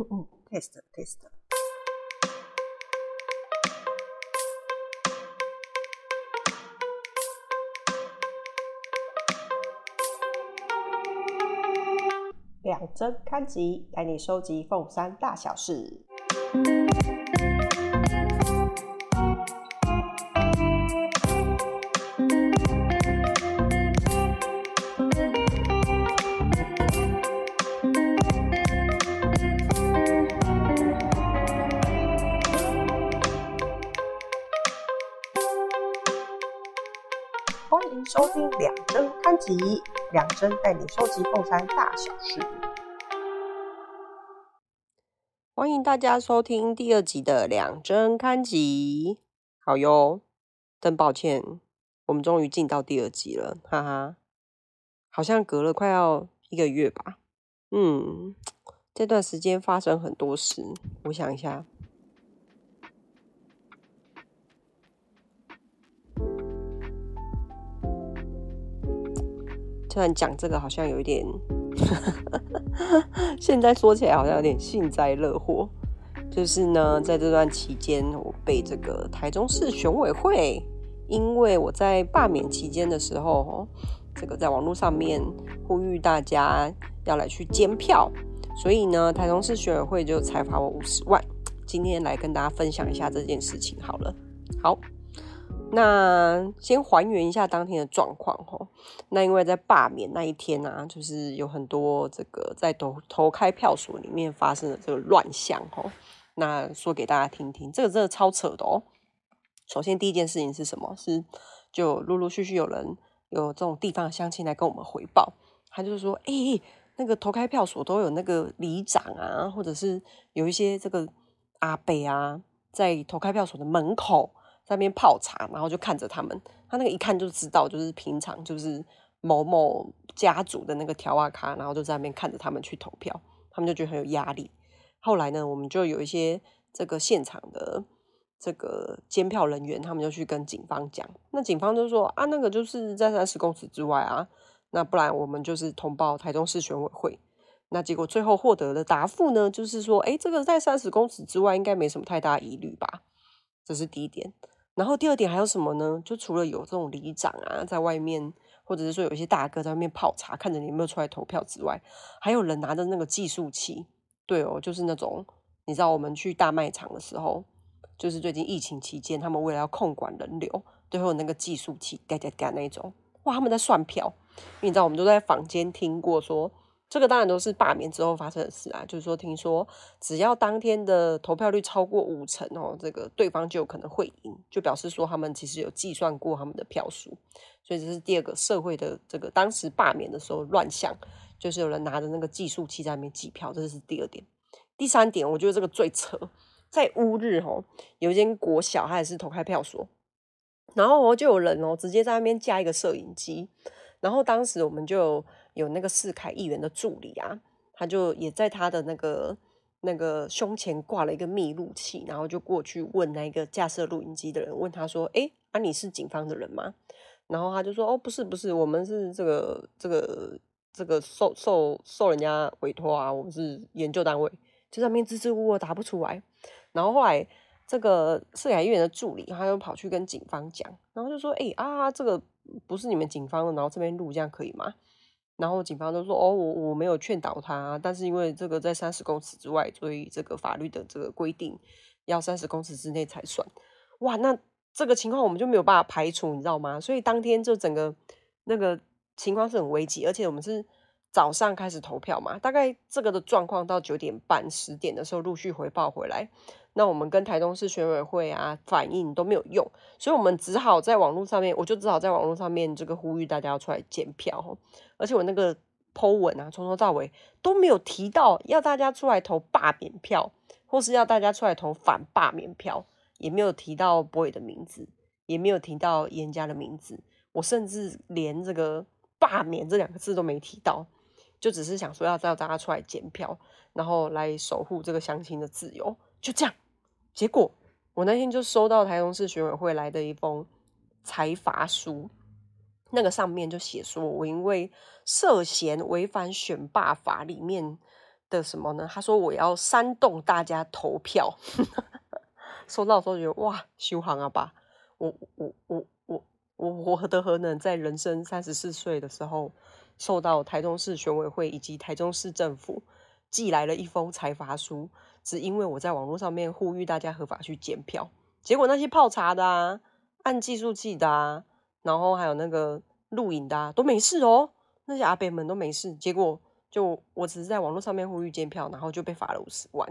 嗯嗯，test test。两针看集带你收集凤山大小事。两针带你收集凤山大小事。欢迎大家收听第二集的两针刊集。好哟，真抱歉，我们终于进到第二集了，哈哈。好像隔了快要一个月吧。嗯，这段时间发生很多事，我想一下。突然讲这个好像有一点，现在说起来好像有点幸灾乐祸。就是呢，在这段期间，我被这个台中市选委会，因为我在罢免期间的时候，这个在网络上面呼吁大家要来去监票，所以呢，台中市选委会就裁罚我五十万。今天来跟大家分享一下这件事情好了。好。那先还原一下当天的状况哦。那因为在罢免那一天啊，就是有很多这个在投投开票所里面发生的这个乱象哦。那说给大家听听，这个真的超扯的哦。首先第一件事情是什么？是就陆陆续续有人有这种地方的乡亲来跟我们回报，他就是说，哎，那个投开票所都有那个里长啊，或者是有一些这个阿伯啊，在投开票所的门口。在那边泡茶，然后就看着他们，他那个一看就知道，就是平常就是某某家族的那个条啊卡，然后就在那边看着他们去投票，他们就觉得很有压力。后来呢，我们就有一些这个现场的这个监票人员，他们就去跟警方讲，那警方就说啊，那个就是在三十公尺之外啊，那不然我们就是通报台中市选委会。那结果最后获得的答复呢，就是说，哎，这个在三十公尺之外应该没什么太大疑虑吧，这是第一点。然后第二点还有什么呢？就除了有这种里长啊，在外面，或者是说有一些大哥在外面泡茶，看着你有没有出来投票之外，还有人拿着那个计数器，对哦，就是那种你知道我们去大卖场的时候，就是最近疫情期间，他们为了要控管人流，都会有那个计数器，嘎嘎嘎那种，哇，他们在算票，因为你知道我们都在坊间听过说。这个当然都是罢免之后发生的事啊，就是说，听说只要当天的投票率超过五成哦，这个对方就有可能会赢，就表示说他们其实有计算过他们的票数，所以这是第二个社会的这个当时罢免的时候乱象，就是有人拿着那个计数器在那边计票，这是第二点。第三点，我觉得这个最扯，在乌日哦，有一间国小，他也是投开票所，然后就有人哦直接在那边架一个摄影机，然后当时我们就。有那个四凯议员的助理啊，他就也在他的那个那个胸前挂了一个密录器，然后就过去问那个架设录音机的人，问他说：“哎，啊你是警方的人吗？”然后他就说：“哦，不是不是，我们是这个这个这个受受受人家委托啊，我们是研究单位。”就在那边支支吾吾答不出来。然后后来这个四凯议员的助理，他又跑去跟警方讲，然后就说：“哎啊，这个不是你们警方的，然后这边录这样可以吗？”然后警方都说：“哦，我我没有劝导他，但是因为这个在三十公尺之外，所以这个法律的这个规定要三十公尺之内才算。哇，那这个情况我们就没有办法排除，你知道吗？所以当天就整个那个情况是很危急，而且我们是早上开始投票嘛，大概这个的状况到九点半、十点的时候陆续回报回来。”那我们跟台东市选委会啊反映都没有用，所以我们只好在网络上面，我就只好在网络上面这个呼吁大家要出来检票。哦而且我那个 Po 文啊，从头到尾都没有提到要大家出来投罢免票，或是要大家出来投反罢免票，也没有提到 Boy 的名字，也没有提到严家的名字，我甚至连这个罢免这两个字都没提到，就只是想说要叫大家出来检票，然后来守护这个乡亲的自由。就这样，结果我那天就收到台中市选委会来的一封裁罚书，那个上面就写说，我因为涉嫌违反选罢法里面的什么呢？他说我要煽动大家投票。收到的时候觉得哇，修行啊吧！我我我我我我何德何能，在人生三十四岁的时候，受到台中市选委会以及台中市政府寄来了一封财阀书，只因为我在网络上面呼吁大家合法去检票，结果那些泡茶的啊，按计数器的啊，然后还有那个录影的啊，都没事哦，那些阿伯们都没事，结果就我只是在网络上面呼吁检票，然后就被罚了五十万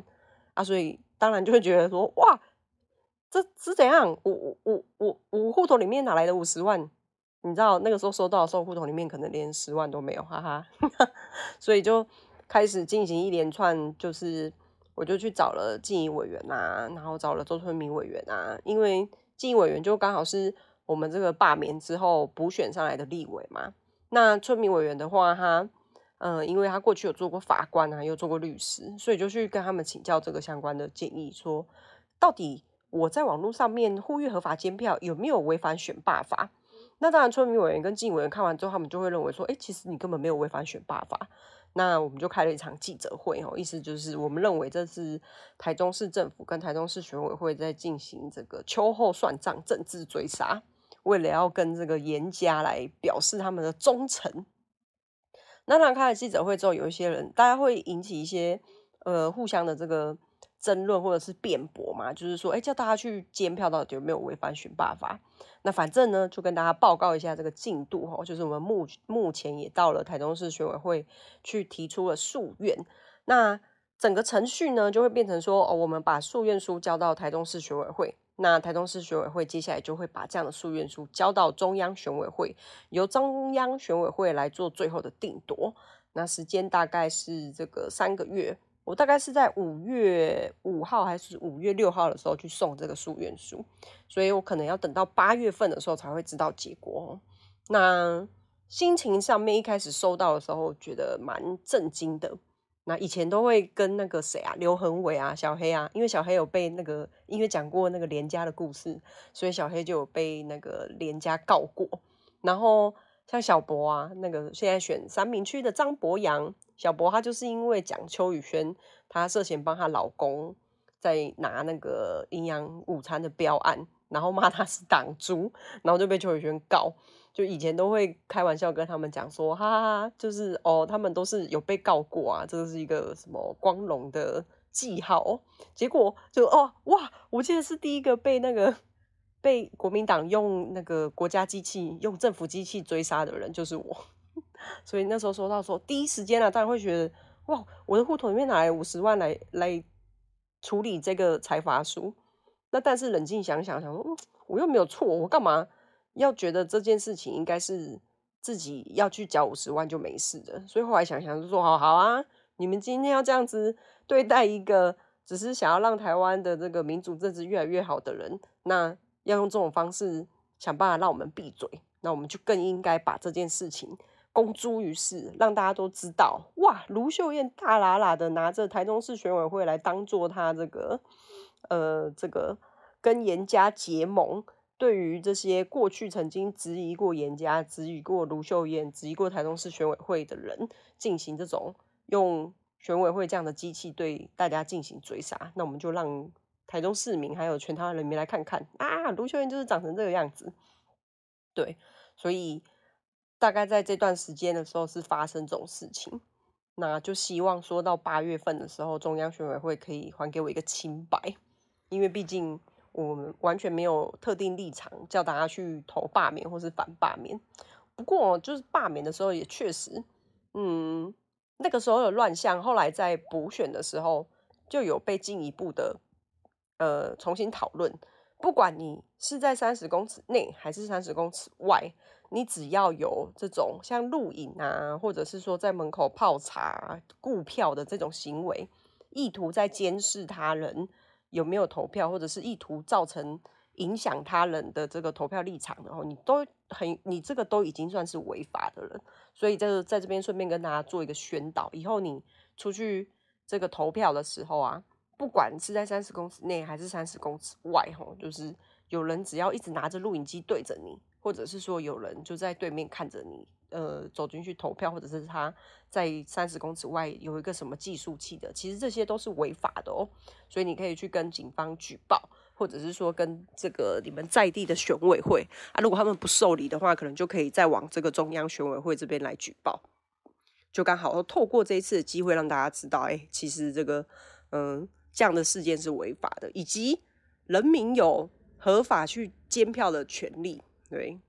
啊，所以当然就会觉得说哇。这是怎样？我我我我我户头里面哪来的五十万？你知道那个时候收到的时候，户头里面可能连十万都没有，哈哈。所以就开始进行一连串，就是我就去找了纪委委员啊，然后找了周春明委员啊，因为纪委员就刚好是我们这个罢免之后补选上来的立委嘛。那春明委员的话，他嗯，因为他过去有做过法官啊，又做过律师，所以就去跟他们请教这个相关的建议，说到底。我在网络上面呼吁合法监票有没有违反选罢法？那当然，村民委员跟纪委员看完之后，他们就会认为说，哎，其实你根本没有违反选罢法。那我们就开了一场记者会，哦，意思就是我们认为这是台中市政府跟台中市选委会在进行这个秋后算账、政治追杀，为了要跟这个严家来表示他们的忠诚。那他开了记者会之后，有一些人，大家会引起一些呃互相的这个。争论或者是辩驳嘛，就是说，哎，叫大家去监票到底有没有违反选罢法？那反正呢，就跟大家报告一下这个进度哈，就是我们目目前也到了台中市选委会去提出了诉愿。那整个程序呢，就会变成说，哦，我们把诉愿书交到台中市选委会，那台中市选委会接下来就会把这样的诉愿书交到中央选委会，由中央选委会来做最后的定夺。那时间大概是这个三个月。我大概是在五月五号还是五月六号的时候去送这个诉愿书，所以我可能要等到八月份的时候才会知道结果。那心情上面一开始收到的时候，觉得蛮震惊的。那以前都会跟那个谁啊，刘恒伟啊，小黑啊，因为小黑有被那个因为讲过那个连家的故事，所以小黑就有被那个连家告过。然后像小博啊，那个现在选三明区的张博洋。小博他就是因为讲邱宇轩，他涉嫌帮她老公在拿那个营养午餐的标案，然后骂他是党猪，然后就被邱宇轩告。就以前都会开玩笑跟他们讲说，哈哈，就是哦，他们都是有被告过啊，这个是一个什么光荣的记号。结果就哦哇，我记得是第一个被那个被国民党用那个国家机器、用政府机器追杀的人，就是我。所以那时候收到说，第一时间啊，当然会觉得哇，我的户头里面拿来五十万来来处理这个财阀书。那但是冷静想想，想说，嗯，我又没有错，我干嘛要觉得这件事情应该是自己要去缴五十万就没事的？所以后来想想就说，好好啊，你们今天要这样子对待一个只是想要让台湾的这个民主政治越来越好的人，那要用这种方式想办法让我们闭嘴，那我们就更应该把这件事情。公诸于世，让大家都知道，哇！卢秀燕大喇喇的拿着台中市选委会来当做他这个，呃，这个跟严家结盟，对于这些过去曾经质疑过严家、质疑过卢秀燕、质疑过台中市选委会的人，进行这种用选委会这样的机器对大家进行追杀，那我们就让台中市民还有全台湾人民来看看啊，卢秀燕就是长成这个样子，对，所以。大概在这段时间的时候是发生这种事情，那就希望说到八月份的时候，中央选委会可以还给我一个清白，因为毕竟我完全没有特定立场叫大家去投罢免或是反罢免。不过就是罢免的时候也确实，嗯，那个时候有乱象，后来在补选的时候就有被进一步的呃重新讨论，不管你是在三十公尺内还是三十公尺外。你只要有这种像录影啊，或者是说在门口泡茶、顾票的这种行为，意图在监视他人有没有投票，或者是意图造成影响他人的这个投票立场的话，你都很，你这个都已经算是违法的了。所以这在这边顺便跟大家做一个宣导，以后你出去这个投票的时候啊，不管是在三十公尺内还是三十公尺外，吼，就是有人只要一直拿着录影机对着你。或者是说有人就在对面看着你呃走进去投票，或者是他在三十公尺外有一个什么计数器的，其实这些都是违法的哦。所以你可以去跟警方举报，或者是说跟这个你们在地的选委会啊，如果他们不受理的话，可能就可以再往这个中央选委会这边来举报。就刚好透过这一次的机会，让大家知道，哎，其实这个嗯这样的事件是违法的，以及人民有合法去监票的权利，对。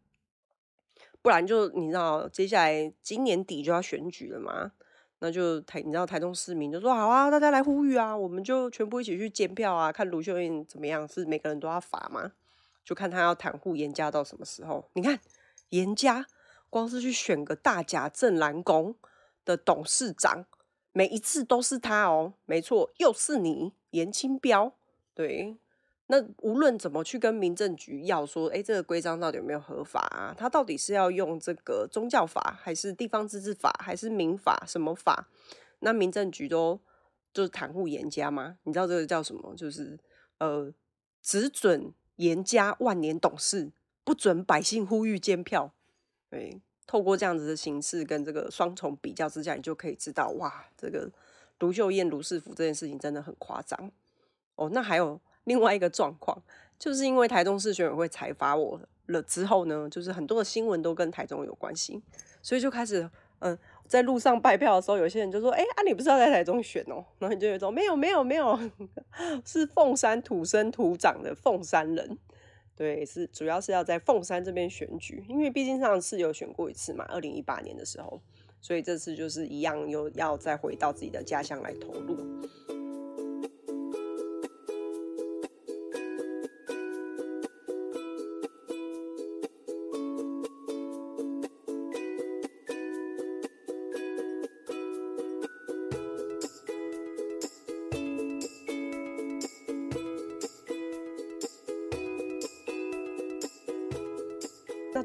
不然就你知道，接下来今年底就要选举了嘛，那就台你知道台中市民就说好啊，大家来呼吁啊，我们就全部一起去监票啊，看卢秀燕怎么样，是每个人都要罚吗？就看他要袒护严家到什么时候。你看严家光是去选个大甲镇蓝宫的董事长，每一次都是他哦，没错，又是你严清标，对。那无论怎么去跟民政局要说，哎，这个规章到底有没有合法啊？他到底是要用这个宗教法，还是地方自治法，还是民法？什么法？那民政局都就是袒护严家吗？你知道这个叫什么？就是呃，只准严家万年董事，不准百姓呼吁监票。对，透过这样子的形式跟这个双重比较之下，你就可以知道，哇，这个卢秀燕、卢世福这件事情真的很夸张哦。那还有。另外一个状况，就是因为台中市选委会裁罚我了之后呢，就是很多的新闻都跟台中有关系，所以就开始，嗯，在路上拜票的时候，有些人就说：“哎，啊，你不是要在台中选哦？”然后你就有种：“没有，没有，没有，是凤山土生土长的凤山人，对，是主要是要在凤山这边选举，因为毕竟上次有选过一次嘛，二零一八年的时候，所以这次就是一样，又要再回到自己的家乡来投入。”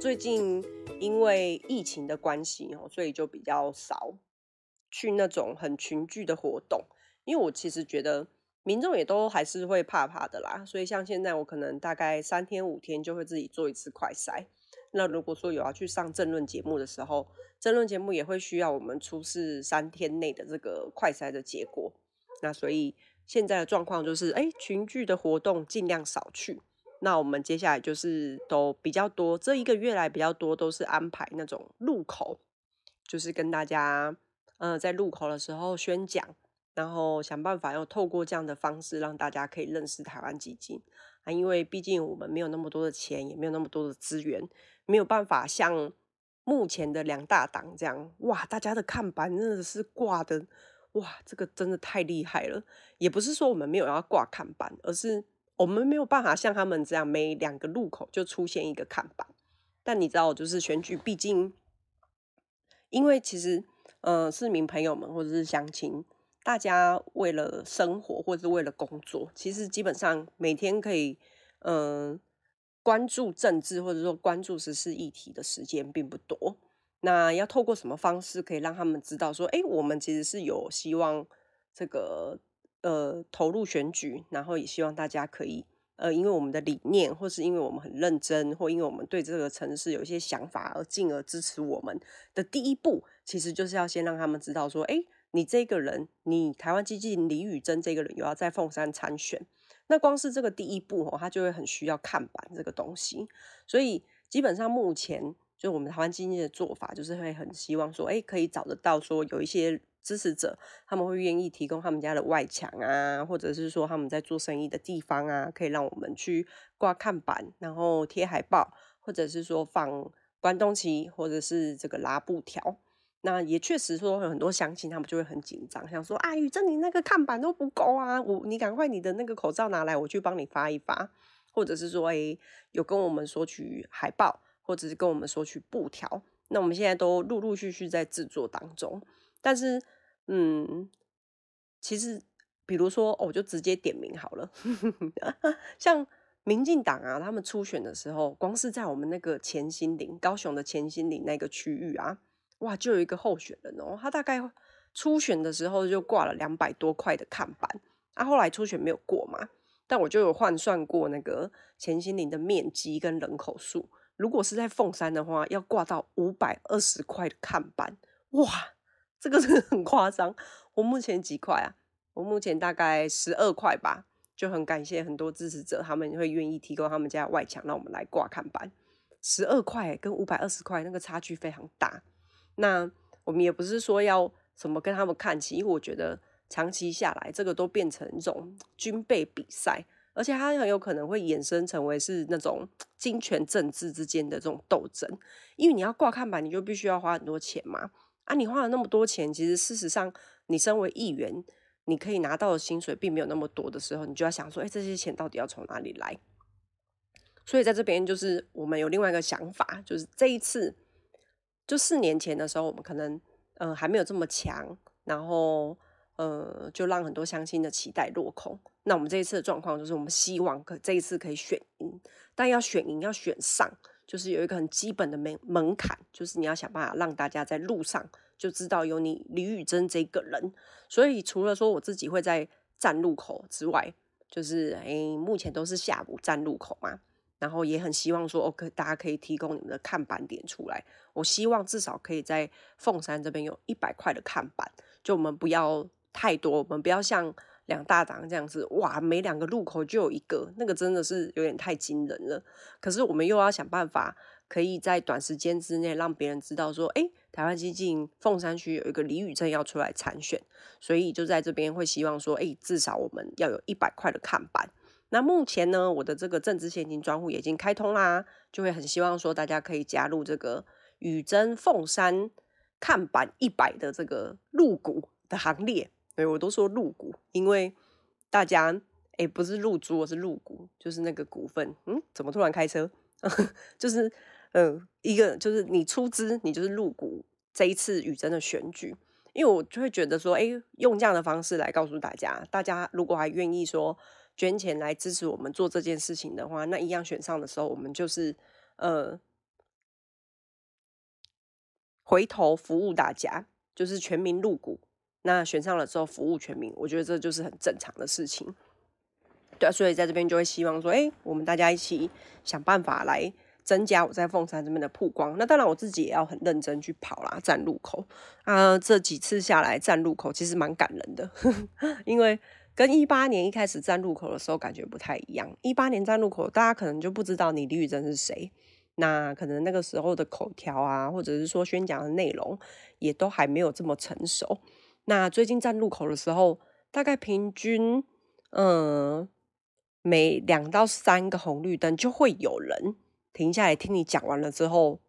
最近因为疫情的关系哦，所以就比较少去那种很群聚的活动。因为我其实觉得民众也都还是会怕怕的啦，所以像现在我可能大概三天五天就会自己做一次快筛。那如果说有要去上政论节目的时候，政论节目也会需要我们出示三天内的这个快筛的结果。那所以现在的状况就是，哎，群聚的活动尽量少去。那我们接下来就是都比较多，这一个月来比较多都是安排那种路口，就是跟大家，嗯，在路口的时候宣讲，然后想办法要透过这样的方式让大家可以认识台湾基金啊，因为毕竟我们没有那么多的钱，也没有那么多的资源，没有办法像目前的两大党这样，哇，大家的看板真的是挂的，哇，这个真的太厉害了。也不是说我们没有要挂看板，而是。我们没有办法像他们这样，每两个路口就出现一个看板。但你知道，就是选举，毕竟因为其实，呃，市民朋友们或者是乡亲，大家为了生活或者是为了工作，其实基本上每天可以，嗯，关注政治或者说关注时事议题的时间并不多。那要透过什么方式可以让他们知道说，哎，我们其实是有希望这个。呃，投入选举，然后也希望大家可以，呃，因为我们的理念，或是因为我们很认真，或因为我们对这个城市有一些想法，而进而支持我们的第一步，其实就是要先让他们知道说，哎，你这个人，你台湾基金李宇珍这个人，有要在凤山参选，那光是这个第一步哦，他就会很需要看板这个东西，所以基本上目前就我们台湾基金的做法，就是会很希望说，哎，可以找得到说有一些。支持者他们会愿意提供他们家的外墙啊，或者是说他们在做生意的地方啊，可以让我们去挂看板，然后贴海报，或者是说放关东旗，或者是这个拉布条。那也确实说有很多乡亲他们就会很紧张，想说啊，宇正你那个看板都不够啊，我你赶快你的那个口罩拿来，我去帮你发一发，或者是说哎有跟我们索取海报，或者是跟我们索取布条。那我们现在都陆陆续续在制作当中，但是。嗯，其实比如说，我就直接点名好了。像民进党啊，他们初选的时候，光是在我们那个前心岭、高雄的前心岭那个区域啊，哇，就有一个候选人哦，他大概初选的时候就挂了两百多块的看板，啊，后来初选没有过嘛，但我就有换算过那个前心岭的面积跟人口数，如果是在凤山的话，要挂到五百二十块的看板，哇，这个是很夸张。我目前几块啊？我目前大概十二块吧，就很感谢很多支持者，他们会愿意提供他们家外墙，让我们来挂看板。十二块跟五百二十块那个差距非常大。那我们也不是说要什么跟他们看齐，因为我觉得长期下来，这个都变成一种军备比赛。而且它很有可能会衍生成为是那种金权政治之间的这种斗争，因为你要挂看板，你就必须要花很多钱嘛。啊，你花了那么多钱，其实事实上，你身为议员，你可以拿到的薪水并没有那么多的时候，你就要想说，哎，这些钱到底要从哪里来？所以在这边就是我们有另外一个想法，就是这一次，就四年前的时候，我们可能呃还没有这么强，然后。呃，就让很多相亲的期待落空。那我们这一次的状况就是，我们希望可这一次可以选赢，但要选赢要选上，就是有一个很基本的门门槛，就是你要想办法让大家在路上就知道有你李宇珍这个人。所以除了说我自己会在站路口之外，就是诶，目前都是下午站路口嘛，然后也很希望说，OK，大家可以提供你们的看板点出来。我希望至少可以在凤山这边有一百块的看板，就我们不要。太多，我们不要像两大档这样子，哇，每两个路口就有一个，那个真的是有点太惊人了。可是我们又要想办法，可以在短时间之内让别人知道说，哎，台湾基金凤山区有一个李宇镇要出来参选，所以就在这边会希望说，哎，至少我们要有一百块的看板。那目前呢，我的这个政治现金专户已经开通啦，就会很希望说大家可以加入这个宇珍凤山看板一百的这个入股的行列。对，我都说入股，因为大家哎，不是入租，我是入股，就是那个股份。嗯，怎么突然开车？就是嗯，一个就是你出资，你就是入股这一次雨真的选举。因为我就会觉得说，哎，用这样的方式来告诉大家，大家如果还愿意说捐钱来支持我们做这件事情的话，那一样选上的时候，我们就是呃回头服务大家，就是全民入股。那选上了之后服务全民，我觉得这就是很正常的事情。对啊，所以在这边就会希望说，哎，我们大家一起想办法来增加我在凤山这边的曝光。那当然我自己也要很认真去跑啦，站路口啊，这几次下来站路口其实蛮感人的，因为跟一八年一开始站路口的时候感觉不太一样。一八年站路口，大家可能就不知道你李宇珍是谁，那可能那个时候的口条啊，或者是说宣讲的内容，也都还没有这么成熟。那最近站路口的时候，大概平均，嗯，每两到三个红绿灯就会有人停下来听你讲完了之后，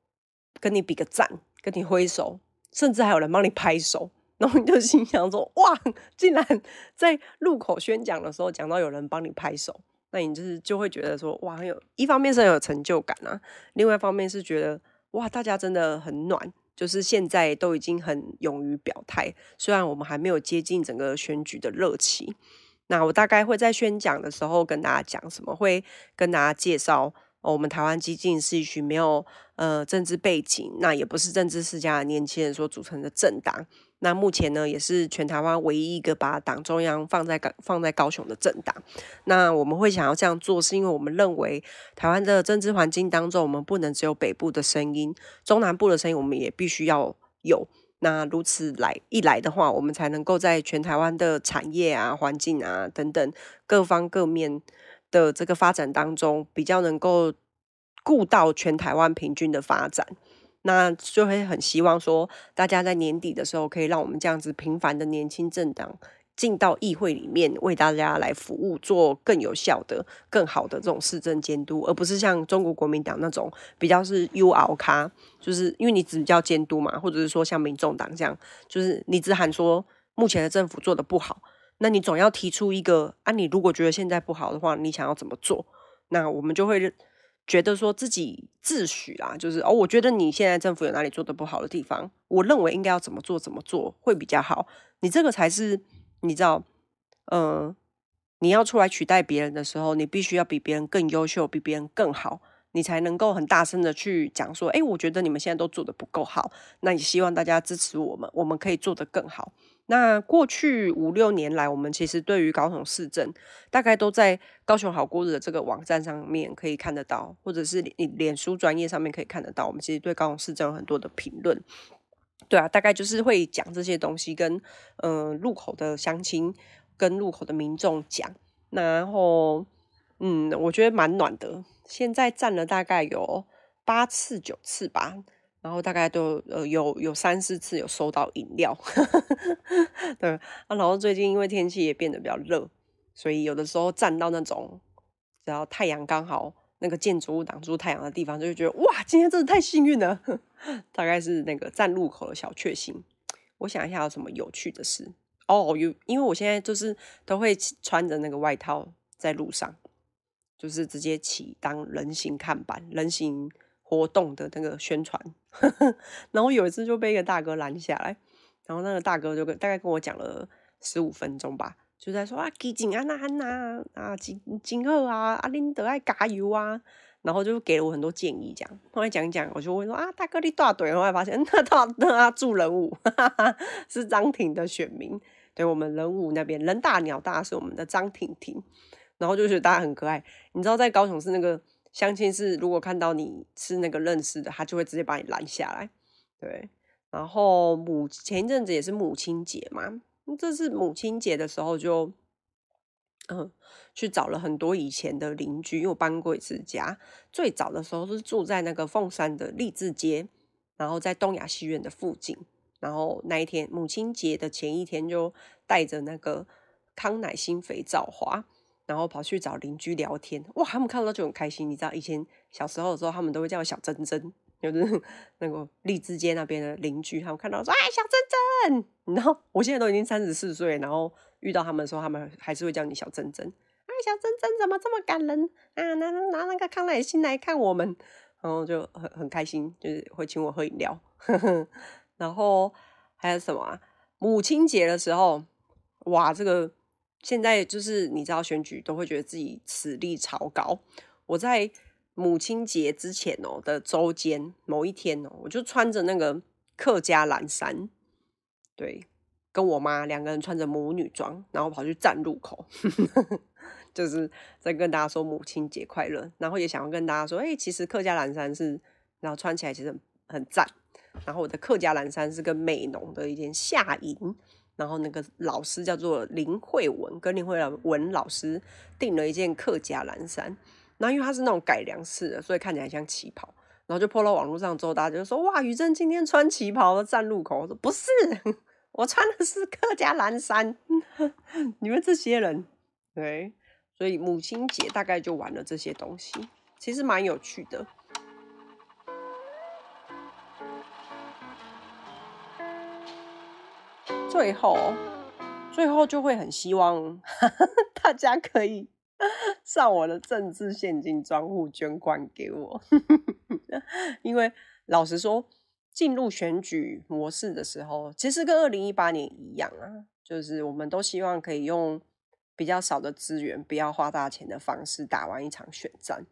跟你比个赞，跟你挥手，甚至还有人帮你拍手。然后你就心想说：“哇，竟然 在路口宣讲的时候讲到有人帮你拍手，那你就是就会觉得说，哇，很有一方面是很有成就感啊，另外一方面是觉得哇，大家真的很暖。”就是现在都已经很勇于表态，虽然我们还没有接近整个选举的热期。那我大概会在宣讲的时候跟大家讲什么，会跟大家介绍。我们台湾激进是一群没有呃政治背景，那也不是政治世家的年轻人所组成的政党。那目前呢，也是全台湾唯一一个把党中央放在高放在高雄的政党。那我们会想要这样做，是因为我们认为台湾的政治环境当中，我们不能只有北部的声音，中南部的声音我们也必须要有。那如此来一来的话，我们才能够在全台湾的产业啊、环境啊等等各方各面。的这个发展当中，比较能够顾到全台湾平均的发展，那就会很希望说，大家在年底的时候，可以让我们这样子平凡的年轻政党进到议会里面，为大家来服务，做更有效的、更好的这种市政监督，而不是像中国国民党那种比较是 U 熬咖，就是因为你只叫监督嘛，或者是说像民众党这样，就是你只喊说目前的政府做的不好。那你总要提出一个啊，你如果觉得现在不好的话，你想要怎么做？那我们就会觉得说自己自诩啦，就是哦，我觉得你现在政府有哪里做的不好的地方，我认为应该要怎么做怎么做会比较好。你这个才是你知道，嗯，你要出来取代别人的时候，你必须要比别人更优秀，比别人更好，你才能够很大声的去讲说，哎，我觉得你们现在都做的不够好，那也希望大家支持我们，我们可以做得更好。那过去五六年来，我们其实对于高雄市政，大概都在高雄好过日的这个网站上面可以看得到，或者是脸脸书专业上面可以看得到。我们其实对高雄市政有很多的评论，对啊，大概就是会讲这些东西，跟嗯路口的乡亲跟路口的民众讲，然后嗯，我觉得蛮暖的。现在站了大概有八次九次吧。然后大概都呃有有三四次有收到饮料，对啊，然后最近因为天气也变得比较热，所以有的时候站到那种只要太阳刚好那个建筑物挡住太阳的地方，就会觉得哇，今天真的太幸运了。大概是那个站路口的小确幸。我想一下有什么有趣的事哦，有，因为我现在就是都会穿着那个外套在路上，就是直接骑当人行看板，人行。活动的那个宣传，然后有一次就被一个大哥拦下来，然后那个大哥就跟大概跟我讲了十五分钟吧，就在说啊，基金啊，那那啊，今今后啊，阿林德爱加油啊，然后就给了我很多建议，这样后来讲一讲，我就问说啊，大哥你多少队？后来发现那他那他住人武，是张庭的选民，对我们人物那边人大鸟大是我们的张婷婷，然后就觉得大家很可爱，你知道在高雄是那个。相亲是，如果看到你是那个认识的，他就会直接把你拦下来。对，然后母前一阵子也是母亲节嘛，这是母亲节的时候就，嗯，去找了很多以前的邻居，因为我搬过一次家。最早的时候是住在那个凤山的励志街，然后在东雅戏院的附近。然后那一天母亲节的前一天，就带着那个康乃馨肥皂花。然后跑去找邻居聊天，哇，他们看到就很开心。你知道以前小时候的时候，他们都会叫我小珍珍，就是 那个荔枝街那边的邻居，他们看到说，哎，小珍珍。然后我现在都已经三十四岁，然后遇到他们的时候，他们还是会叫你小珍珍。哎，小珍珍怎么这么感人啊？拿拿那个康乃馨来看我们，然后就很很开心，就是会请我喝饮料。然后还有什么？母亲节的时候，哇，这个。现在就是你知道选举都会觉得自己实力超高。我在母亲节之前哦的周间某一天哦，我就穿着那个客家蓝衫，对，跟我妈两个人穿着母女装，然后跑去站路口，就是在跟大家说母亲节快乐，然后也想要跟大家说，哎，其实客家蓝衫是，然后穿起来其实很赞。然后我的客家蓝衫是跟美浓的一件夏银。然后那个老师叫做林慧文，跟林慧文老师订了一件客家蓝衫。然后因为它是那种改良式的，所以看起来像旗袍。然后就泼到网络上之后，大家就说：“哇，宇珍今天穿旗袍站路口。”我说：“不是，我穿的是客家蓝衫。”你们这些人，对，所以母亲节大概就玩了这些东西，其实蛮有趣的。最后，最后就会很希望 大家可以 上我的政治现金专户捐款给我，因为老实说，进入选举模式的时候，其实跟二零一八年一样啊，就是我们都希望可以用比较少的资源，不要花大钱的方式打完一场选战。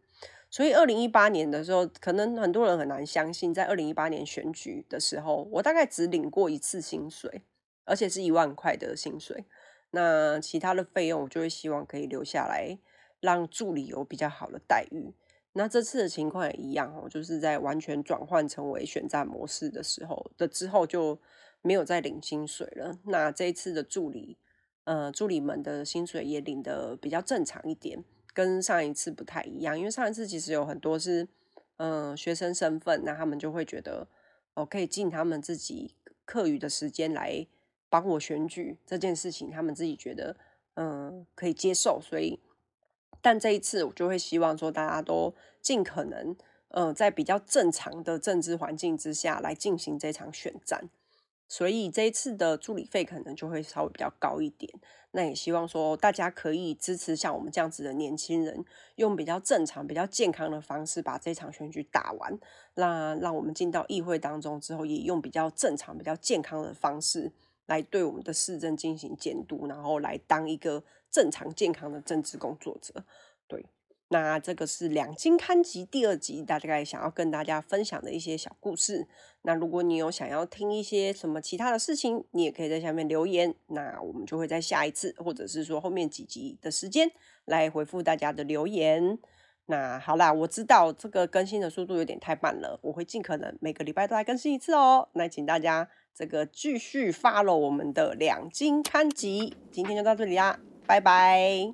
所以二零一八年的时候，可能很多人很难相信，在二零一八年选举的时候，我大概只领过一次薪水。而且是一万块的薪水，那其他的费用我就会希望可以留下来，让助理有比较好的待遇。那这次的情况也一样哦，就是在完全转换成为选战模式的时候的之后就没有再领薪水了。那这一次的助理，呃，助理们的薪水也领的比较正常一点，跟上一次不太一样，因为上一次其实有很多是嗯学生身份，那他们就会觉得哦可以尽他们自己课余的时间来。帮我选举这件事情，他们自己觉得嗯可以接受，所以但这一次我就会希望说大家都尽可能嗯在比较正常的政治环境之下来进行这场选战，所以这一次的助理费可能就会稍微比较高一点。那也希望说大家可以支持像我们这样子的年轻人，用比较正常、比较健康的方式把这场选举打完，那让我们进到议会当中之后，也用比较正常、比较健康的方式。来对我们的市政进行监督，然后来当一个正常健康的政治工作者。对，那这个是两金刊集第二集，大概想要跟大家分享的一些小故事。那如果你有想要听一些什么其他的事情，你也可以在下面留言，那我们就会在下一次，或者是说后面几集的时间来回复大家的留言。那好啦，我知道这个更新的速度有点太慢了，我会尽可能每个礼拜都来更新一次哦。那请大家这个继续 follow 我们的两金刊集，今天就到这里啦，拜拜。